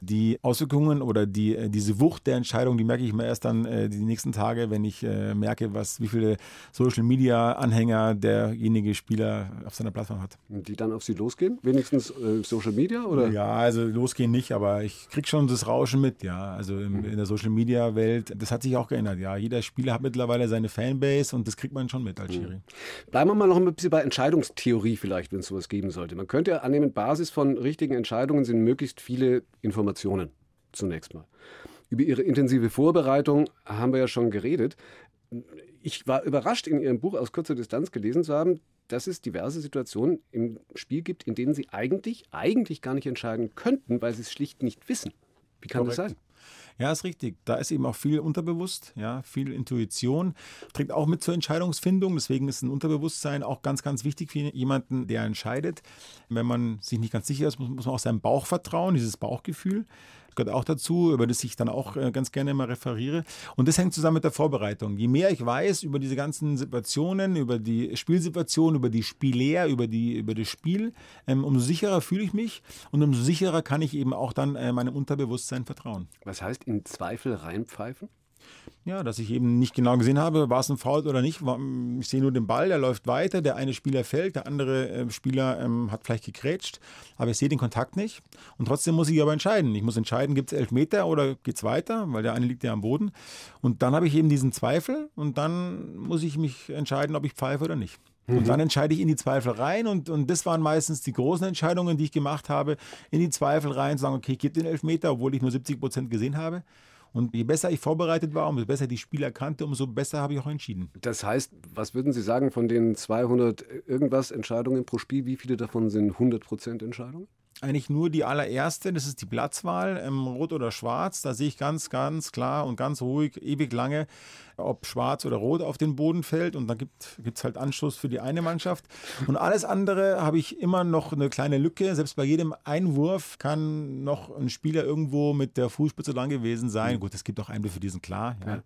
Die Auswirkungen oder die, äh, diese Wucht der Entscheidung, die merke ich mir erst dann äh, die nächsten Tage, wenn ich äh, merke, was, wie viele Social Media Anhänger derjenige Spieler auf seiner Plattform hat. Die dann auf sie losgehen? Wenigstens äh, Social Media? Oder? Ja, also losgehen nicht, aber ich kriege schon das Rauschen mit, ja. Also im, in der Social Media Welt, das hat sich auch geändert, ja. Jeder Spieler hat mittlerweile seine Fanbase und das kriegt man schon mit als Schiri. Mhm. Bleiben wir mal noch ein bisschen bei Entscheidungstheorie vielleicht, wenn es sowas geben sollte. Man könnte ja annehmen, Basis von richtigen Entscheidungen sind möglichst viele Informationen Informationen zunächst mal. Über Ihre intensive Vorbereitung haben wir ja schon geredet. Ich war überrascht, in Ihrem Buch aus kurzer Distanz gelesen zu haben, dass es diverse Situationen im Spiel gibt, in denen Sie eigentlich, eigentlich gar nicht entscheiden könnten, weil Sie es schlicht nicht wissen. Wie kann Korrekt. das sein? Ja, ist richtig. Da ist eben auch viel unterbewusst, ja, viel Intuition, trägt auch mit zur Entscheidungsfindung. Deswegen ist ein Unterbewusstsein auch ganz, ganz wichtig für jemanden, der entscheidet. Wenn man sich nicht ganz sicher ist, muss, muss man auch seinem Bauch vertrauen, dieses Bauchgefühl gehört auch dazu, über das ich dann auch äh, ganz gerne immer referiere. Und das hängt zusammen mit der Vorbereitung. Je mehr ich weiß über diese ganzen Situationen, über die Spielsituation, über die Spieler, über, die, über das Spiel, ähm, umso sicherer fühle ich mich und umso sicherer kann ich eben auch dann äh, meinem Unterbewusstsein vertrauen. Was heißt in Zweifel reinpfeifen? Ja, dass ich eben nicht genau gesehen habe, war es ein Foul oder nicht. Ich sehe nur den Ball, der läuft weiter, der eine Spieler fällt, der andere äh, Spieler ähm, hat vielleicht gekrätscht, aber ich sehe den Kontakt nicht. Und trotzdem muss ich aber entscheiden. Ich muss entscheiden, gibt es elf Meter oder geht es weiter, weil der eine liegt ja am Boden. Und dann habe ich eben diesen Zweifel und dann muss ich mich entscheiden, ob ich pfeife oder nicht. Und mhm. dann entscheide ich in die Zweifel rein und, und das waren meistens die großen Entscheidungen, die ich gemacht habe, in die Zweifel rein, zu sagen, okay, ich gebe den Elfmeter, obwohl ich nur 70 Prozent gesehen habe. Und je besser ich vorbereitet war, umso besser die Spieler kannte, umso besser habe ich auch entschieden. Das heißt, was würden Sie sagen von den 200 irgendwas Entscheidungen pro Spiel? Wie viele davon sind 100% Entscheidungen? Eigentlich nur die allererste, das ist die Platzwahl, ähm, rot oder schwarz. Da sehe ich ganz, ganz klar und ganz ruhig, ewig lange, ob schwarz oder rot auf den Boden fällt. Und dann gibt es halt Anschluss für die eine Mannschaft. Und alles andere habe ich immer noch eine kleine Lücke. Selbst bei jedem Einwurf kann noch ein Spieler irgendwo mit der Fußspitze dran gewesen sein. Gut, es gibt auch Einwürfe, die sind klar. Ja.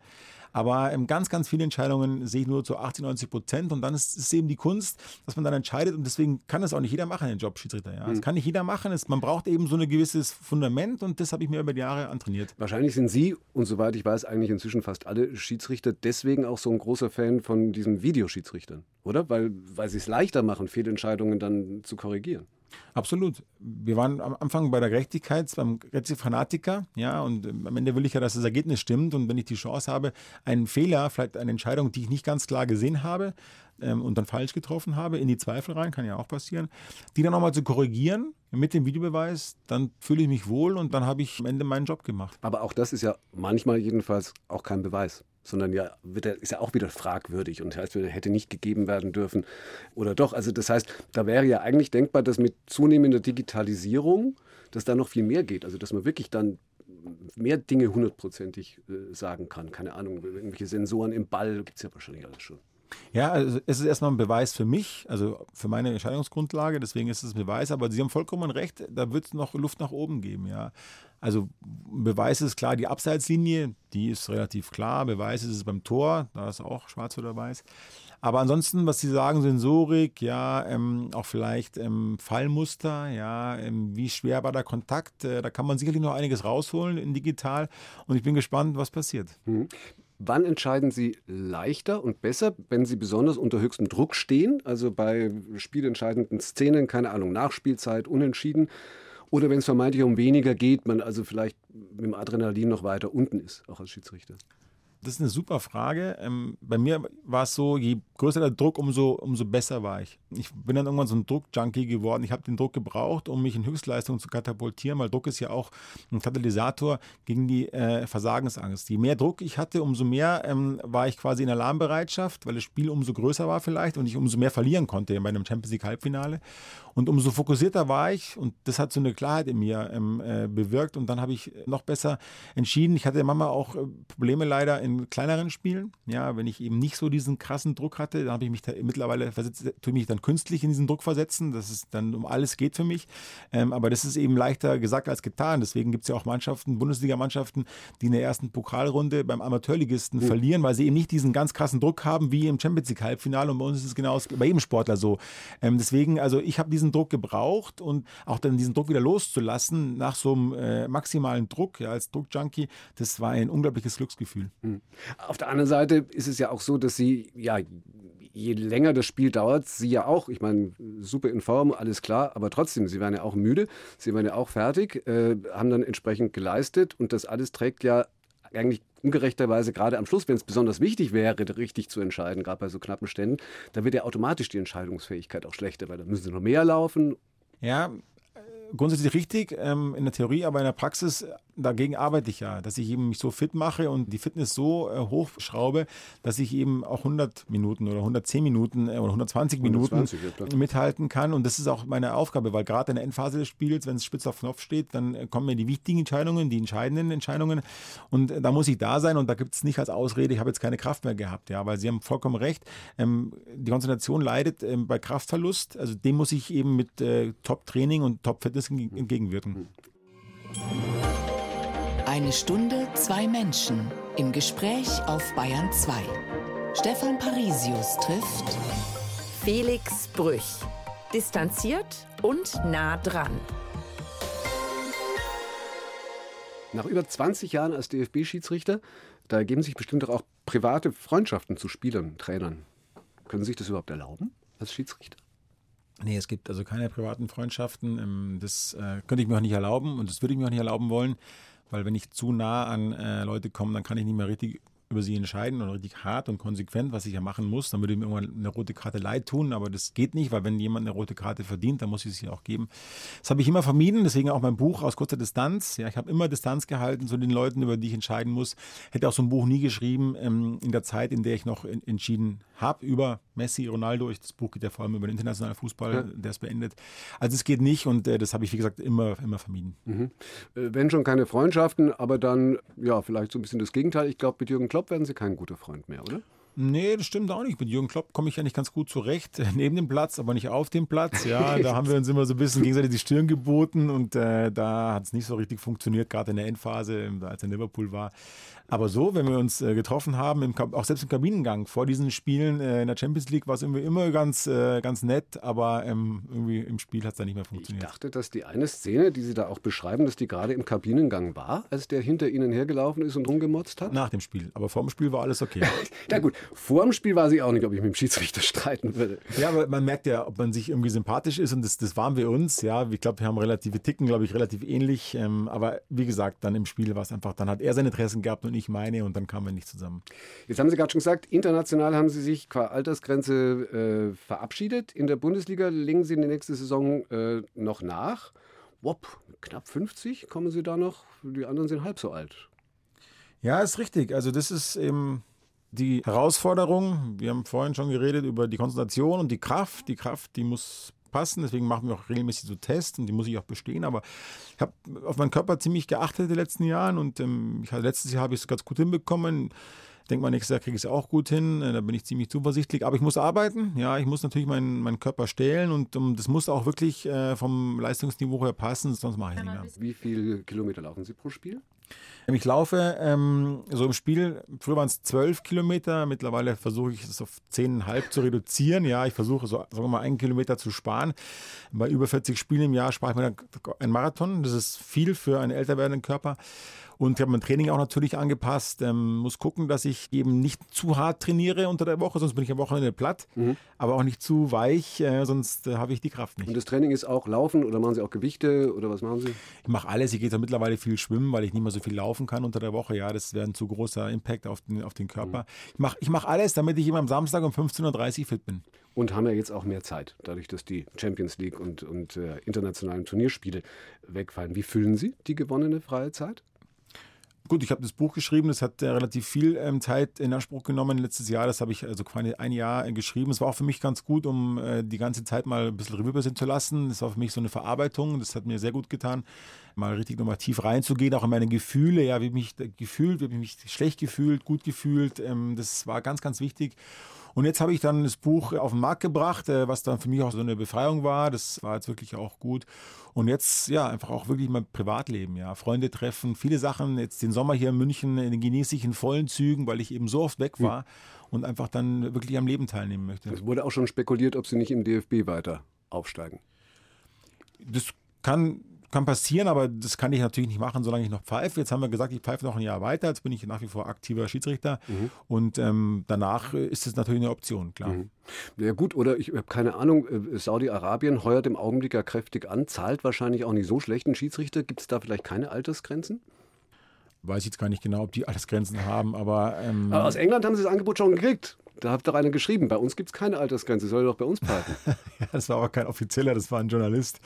Aber ähm, ganz, ganz viele Entscheidungen sehe ich nur zu 80, 90 Prozent. Und dann ist es eben die Kunst, dass man dann entscheidet. Und deswegen kann das auch nicht jeder machen, den Job Schiedsrichter. Ja? Das mhm. kann nicht jeder machen. Es, man braucht eben so ein gewisses Fundament. Und das habe ich mir über die Jahre antrainiert. Wahrscheinlich sind Sie, und soweit ich weiß, eigentlich inzwischen fast alle Schiedsrichter deswegen auch so ein großer Fan von diesen Videoschiedsrichtern, oder? Weil, weil sie es leichter machen, Fehlentscheidungen dann zu korrigieren. Absolut. Wir waren am Anfang bei der Gerechtigkeit, beim Fanatiker, ja, und ähm, am Ende will ich ja, dass das Ergebnis stimmt. Und wenn ich die Chance habe, einen Fehler, vielleicht eine Entscheidung, die ich nicht ganz klar gesehen habe ähm, und dann falsch getroffen habe, in die Zweifel rein, kann ja auch passieren, die dann nochmal zu korrigieren mit dem Videobeweis, dann fühle ich mich wohl und dann habe ich am Ende meinen Job gemacht. Aber auch das ist ja manchmal jedenfalls auch kein Beweis sondern ja, wird er, ist ja auch wieder fragwürdig und heißt, hätte nicht gegeben werden dürfen oder doch. Also das heißt, da wäre ja eigentlich denkbar, dass mit zunehmender Digitalisierung, dass da noch viel mehr geht. Also dass man wirklich dann mehr Dinge hundertprozentig äh, sagen kann. Keine Ahnung, irgendwelche Sensoren im Ball gibt es ja wahrscheinlich alles schon. Ja, also es ist erstmal ein Beweis für mich, also für meine Entscheidungsgrundlage, deswegen ist es ein Beweis, aber Sie haben vollkommen recht, da wird es noch Luft nach oben geben, ja. Also Beweis ist klar, die Abseitslinie, die ist relativ klar, Beweis ist es beim Tor, da ist auch schwarz oder weiß. Aber ansonsten, was Sie sagen, Sensorik, ja, ähm, auch vielleicht ähm, Fallmuster, ja, ähm, wie schwer war der Kontakt, äh, da kann man sicherlich noch einiges rausholen in digital und ich bin gespannt, was passiert. Mhm. Wann entscheiden Sie leichter und besser, wenn Sie besonders unter höchstem Druck stehen, also bei spielentscheidenden Szenen, keine Ahnung, Nachspielzeit, unentschieden, oder wenn es vermeintlich um weniger geht, man also vielleicht mit dem Adrenalin noch weiter unten ist, auch als Schiedsrichter? Das ist eine super Frage. Ähm, bei mir war es so, je größer der Druck, umso, umso besser war ich. Ich bin dann irgendwann so ein Druckjunkie geworden. Ich habe den Druck gebraucht, um mich in Höchstleistung zu katapultieren, weil Druck ist ja auch ein Katalysator gegen die äh, Versagensangst. Je mehr Druck ich hatte, umso mehr ähm, war ich quasi in Alarmbereitschaft, weil das Spiel umso größer war vielleicht und ich umso mehr verlieren konnte bei einem Champions League Halbfinale. Und umso fokussierter war ich und das hat so eine Klarheit in mir ähm, äh, bewirkt und dann habe ich noch besser entschieden. Ich hatte manchmal auch äh, Probleme leider in kleineren Spielen. Ja, wenn ich eben nicht so diesen krassen Druck hatte, dann habe ich mich mittlerweile versetzt, tue mich dann künstlich in diesen Druck versetzen, dass es dann um alles geht für mich. Ähm, aber das ist eben leichter gesagt als getan. Deswegen gibt es ja auch Mannschaften, Bundesligamannschaften, die in der ersten Pokalrunde beim Amateurligisten mhm. verlieren, weil sie eben nicht diesen ganz krassen Druck haben wie im Champions League Halbfinale. Und bei uns ist es genau bei jedem Sportler so. Ähm, deswegen, also ich habe diesen Druck gebraucht und auch dann diesen Druck wieder loszulassen nach so einem äh, maximalen Druck, ja, als Druckjunkie, das war ein unglaubliches Glücksgefühl. Hm. Auf der anderen Seite ist es ja auch so, dass Sie, ja, je länger das Spiel dauert, Sie ja auch, ich meine, super in Form, alles klar, aber trotzdem, Sie waren ja auch müde, Sie waren ja auch fertig, äh, haben dann entsprechend geleistet und das alles trägt ja eigentlich ungerechterweise gerade am Schluss, wenn es besonders wichtig wäre, richtig zu entscheiden, gerade bei so knappen Ständen, da wird ja automatisch die Entscheidungsfähigkeit auch schlechter, weil da müssen sie noch mehr laufen. Ja, grundsätzlich richtig ähm, in der Theorie, aber in der Praxis dagegen arbeite ich ja, dass ich eben mich so fit mache und die Fitness so äh, hochschraube, dass ich eben auch 100 Minuten oder 110 Minuten äh, oder 120 Minuten ja, mithalten kann. Und das ist auch meine Aufgabe, weil gerade in der Endphase des Spiels, wenn es spitz auf Knopf steht, dann äh, kommen mir die wichtigen Entscheidungen, die entscheidenden Entscheidungen. Und äh, da muss ich da sein und da gibt es nicht als Ausrede, ich habe jetzt keine Kraft mehr gehabt, ja, weil Sie haben vollkommen recht. Ähm, die Konzentration leidet ähm, bei Kraftverlust. Also dem muss ich eben mit äh, Top-Training und Top-Fitness entgegenwirken. Eine Stunde, zwei Menschen im Gespräch auf Bayern 2. Stefan Parisius trifft Felix Brüch. Distanziert und nah dran. Nach über 20 Jahren als DFB-Schiedsrichter, da ergeben sich bestimmt auch private Freundschaften zu Spielern, Trainern. Können Sie sich das überhaupt erlauben als Schiedsrichter? Nee, es gibt also keine privaten Freundschaften. Ähm, das äh, könnte ich mir auch nicht erlauben und das würde ich mir auch nicht erlauben wollen. Weil wenn ich zu nah an äh, Leute komme, dann kann ich nicht mehr richtig über sie entscheiden und richtig hart und konsequent, was ich ja machen muss. Dann würde mir irgendwann eine rote Karte leid tun, aber das geht nicht, weil wenn jemand eine rote Karte verdient, dann muss ich sie auch geben. Das habe ich immer vermieden, deswegen auch mein Buch aus kurzer Distanz. Ja, ich habe immer Distanz gehalten zu den Leuten, über die ich entscheiden muss. Hätte auch so ein Buch nie geschrieben ähm, in der Zeit, in der ich noch in, entschieden habe über Messi, Ronaldo. Ich, das Buch geht ja vor allem über den internationalen Fußball, ja. der ist beendet. Also es geht nicht und äh, das habe ich, wie gesagt, immer, immer vermieden. Mhm. Äh, wenn schon keine Freundschaften, aber dann, ja, vielleicht so ein bisschen das Gegenteil. Ich glaube, mit Jürgen Klopp werden Sie kein guter Freund mehr, oder? Nee, das stimmt auch nicht. Mit Jürgen Klopp komme ich ja nicht ganz gut zurecht. Neben dem Platz, aber nicht auf dem Platz. Ja, da haben wir uns immer so ein bisschen gegenseitig die Stirn geboten und äh, da hat es nicht so richtig funktioniert, gerade in der Endphase, als er in Liverpool war. Aber so, wenn wir uns äh, getroffen haben, im, auch selbst im Kabinengang vor diesen Spielen äh, in der Champions League, war es irgendwie immer ganz, äh, ganz nett, aber ähm, irgendwie im Spiel hat es dann nicht mehr funktioniert. Ich dachte, dass die eine Szene, die Sie da auch beschreiben, dass die gerade im Kabinengang war, als der hinter Ihnen hergelaufen ist und rumgemotzt hat? Nach dem Spiel, aber vor dem Spiel war alles okay. Na gut, vor dem Spiel war sie auch nicht, ob ich mit dem Schiedsrichter streiten würde. Ja, aber man merkt ja, ob man sich irgendwie sympathisch ist und das, das waren wir uns. Ja, ich glaube, wir haben relative Ticken, glaube ich, relativ ähnlich. Ähm, aber wie gesagt, dann im Spiel war es einfach, dann hat er seine Interessen gehabt und ich meine und dann kamen wir nicht zusammen. Jetzt haben Sie gerade schon gesagt, international haben Sie sich qua Altersgrenze äh, verabschiedet. In der Bundesliga legen Sie in der nächsten Saison äh, noch nach. Wop, knapp 50 kommen Sie da noch. Die anderen sind halb so alt. Ja, ist richtig. Also das ist eben die Herausforderung. Wir haben vorhin schon geredet über die Konzentration und die Kraft. Die Kraft, die muss passen. Deswegen machen wir auch regelmäßig so Tests und die muss ich auch bestehen. Aber ich habe auf meinen Körper ziemlich geachtet in den letzten Jahren und ähm, ich letztes Jahr habe ich es ganz gut hinbekommen denke mal, nächstes Jahr kriege ich es auch gut hin. Äh, da bin ich ziemlich zuversichtlich. Aber ich muss arbeiten. Ja, ich muss natürlich meinen, meinen Körper stellen und um, das muss auch wirklich äh, vom Leistungsniveau her passen, sonst mache ich es nicht mehr. Wie viele Kilometer laufen Sie pro Spiel? Ich laufe ähm, so im Spiel, früher waren es zwölf Kilometer, mittlerweile versuche ich es auf zehneinhalb zu reduzieren. Ja, ich versuche so, sagen wir mal, einen Kilometer zu sparen. Bei über 40 Spielen im Jahr spare ich mir einen Marathon. Das ist viel für einen älter werdenden Körper. Und ich habe mein Training auch natürlich angepasst. Ähm, muss gucken, dass ich eben nicht zu hart trainiere unter der Woche, sonst bin ich am Wochenende platt. Mhm. Aber auch nicht zu weich, äh, sonst äh, habe ich die Kraft nicht. Und das Training ist auch Laufen oder machen Sie auch Gewichte oder was machen Sie? Ich mache alles. Ich gehe da mittlerweile viel schwimmen, weil ich nicht mehr so viel laufen kann unter der Woche. Ja, das wäre ein zu großer Impact auf den, auf den Körper. Mhm. Ich mache ich mach alles, damit ich immer am Samstag um 15.30 Uhr fit bin. Und haben ja jetzt auch mehr Zeit, dadurch, dass die Champions League und, und äh, internationalen Turnierspiele wegfallen. Wie füllen Sie die gewonnene freie Zeit? Gut, ich habe das Buch geschrieben, das hat äh, relativ viel ähm, Zeit in Anspruch genommen letztes Jahr. Das habe ich also quasi ein Jahr äh, geschrieben. Es war auch für mich ganz gut, um äh, die ganze Zeit mal ein bisschen Revue passieren zu lassen. Das war für mich so eine Verarbeitung. Das hat mir sehr gut getan, mal richtig nochmal tief reinzugehen, auch in meine Gefühle. Ja, wie mich gefühlt, wie mich schlecht gefühlt, gut gefühlt. Ähm, das war ganz, ganz wichtig. Und jetzt habe ich dann das Buch auf den Markt gebracht, äh, was dann für mich auch so eine Befreiung war. Das war jetzt wirklich auch gut. Und jetzt, ja, einfach auch wirklich mein Privatleben, ja. Freunde treffen, viele Sachen. Jetzt den Sommer hier in München den genieße ich in vollen Zügen, weil ich eben so oft weg war hm. und einfach dann wirklich am Leben teilnehmen möchte. Es wurde auch schon spekuliert, ob Sie nicht im DFB weiter aufsteigen. Das kann kann passieren, aber das kann ich natürlich nicht machen, solange ich noch pfeife. Jetzt haben wir gesagt, ich pfeife noch ein Jahr weiter. Jetzt bin ich nach wie vor aktiver Schiedsrichter. Mhm. Und ähm, danach ist es natürlich eine Option, klar. Mhm. Ja gut, oder ich habe keine Ahnung, äh, Saudi-Arabien heuert im Augenblick ja kräftig an, zahlt wahrscheinlich auch nicht so schlechten Schiedsrichter. Gibt es da vielleicht keine Altersgrenzen? Weiß ich jetzt gar nicht genau, ob die Altersgrenzen haben, aber. Ähm aber aus England haben sie das Angebot schon gekriegt. Da hat doch einer geschrieben, bei uns gibt es keine Altersgrenze, soll doch bei uns pfeifen. ja, das war aber kein Offizieller, das war ein Journalist.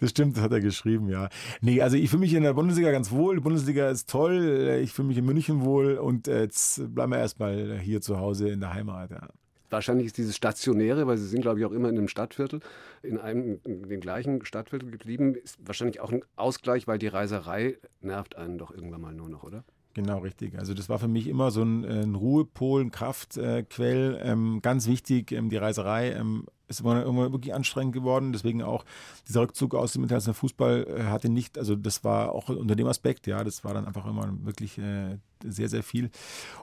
Das stimmt, das hat er geschrieben, ja. Nee, also ich fühle mich in der Bundesliga ganz wohl. Die Bundesliga ist toll, ich fühle mich in München wohl und jetzt bleiben wir erstmal hier zu Hause in der Heimat. Ja. Wahrscheinlich ist dieses Stationäre, weil Sie sind, glaube ich, auch immer in einem Stadtviertel, in einem in dem gleichen Stadtviertel geblieben, ist wahrscheinlich auch ein Ausgleich, weil die Reiserei nervt einen doch irgendwann mal nur noch, oder? Genau, richtig. Also das war für mich immer so ein, ein Ruhepol, ein Kraftquell. Ähm, ganz wichtig, ähm, die Reiserei ähm, ist immer, wirklich anstrengend geworden. Deswegen auch dieser Rückzug aus dem internationalen Fußball äh, hatte nicht, also das war auch unter dem Aspekt, ja, das war dann einfach immer wirklich äh, sehr, sehr viel.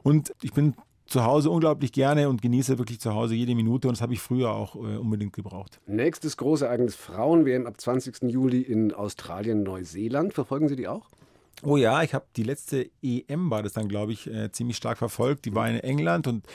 Und ich bin zu Hause unglaublich gerne und genieße wirklich zu Hause jede Minute und das habe ich früher auch äh, unbedingt gebraucht. Nächstes große Ereignis Frauen-WM ab 20. Juli in Australien, Neuseeland. Verfolgen Sie die auch? Oh ja, ich habe die letzte EM war das dann, glaube ich, äh, ziemlich stark verfolgt. Die war in England und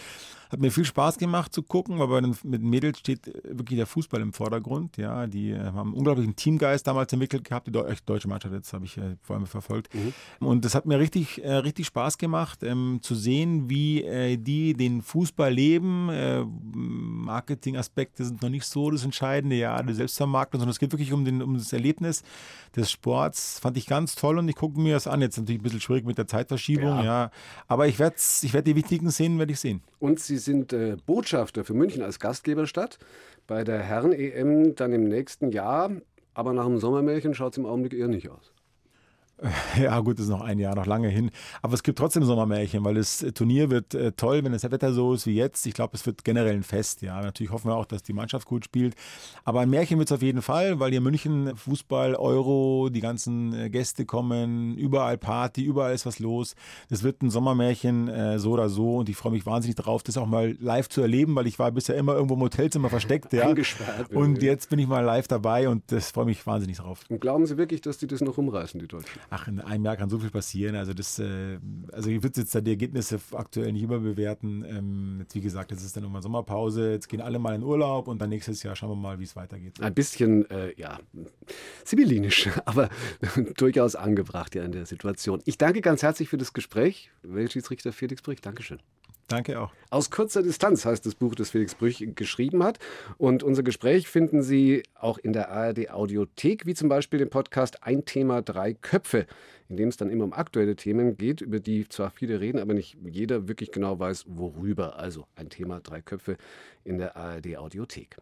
hat mir viel Spaß gemacht zu gucken, aber mit den Mädels steht äh, wirklich der Fußball im Vordergrund. Ja, die äh, haben einen unglaublichen Teamgeist damals entwickelt gehabt. Die deutsche Mannschaft, jetzt habe ich äh, vor allem verfolgt. Mhm. Und das hat mir richtig, äh, richtig Spaß gemacht, ähm, zu sehen, wie äh, die den Fußball leben. Äh, Marketingaspekte sind noch nicht so das Entscheidende, ja, die Selbstvermarktung, sondern es geht wirklich um, den, um das Erlebnis des Sports. Fand ich ganz toll und ich gucke mir das an. Jetzt natürlich ein bisschen schwierig mit der Zeitverschiebung, ja. ja. Aber ich werde ich werd die wichtigen Szenen werde ich sehen. Und Sie sind äh, Botschafter für München als Gastgeberstadt bei der Herren-EM dann im nächsten Jahr. Aber nach dem Sommermärchen schaut es im Augenblick eher nicht aus. Ja, gut, das ist noch ein Jahr, noch lange hin. Aber es gibt trotzdem Sommermärchen, weil das Turnier wird äh, toll, wenn das Wetter so ist wie jetzt. Ich glaube, es wird generell ein Fest. Ja, natürlich hoffen wir auch, dass die Mannschaft gut spielt. Aber ein Märchen wird es auf jeden Fall, weil hier München Fußball, Euro, die ganzen äh, Gäste kommen, überall Party, überall ist was los. Das wird ein Sommermärchen äh, so oder so und ich freue mich wahnsinnig darauf, das auch mal live zu erleben, weil ich war bisher immer irgendwo im Hotelzimmer versteckt. Ja. Und jetzt bin ich mal live dabei und das freue mich wahnsinnig drauf. Und glauben Sie wirklich, dass die das noch umreißen, die Deutschen? Ach, in einem Jahr kann so viel passieren. Also das, äh, also ich würde jetzt da die Ergebnisse aktuell nicht überbewerten. Ähm, jetzt wie gesagt, jetzt ist dann nochmal Sommerpause. Jetzt gehen alle mal in Urlaub und dann nächstes Jahr schauen wir mal, wie es weitergeht. Ein bisschen, äh, ja, sibyllinisch, aber durchaus angebracht ja in der Situation. Ich danke ganz herzlich für das Gespräch. Weltschiedsrichter Felix Brich, Dankeschön. Danke auch. Aus kurzer Distanz heißt das Buch, das Felix Brüch geschrieben hat. Und unser Gespräch finden Sie auch in der ARD Audiothek, wie zum Beispiel den Podcast Ein Thema, drei Köpfe, in dem es dann immer um aktuelle Themen geht, über die zwar viele reden, aber nicht jeder wirklich genau weiß, worüber. Also ein Thema, drei Köpfe in der ARD Audiothek.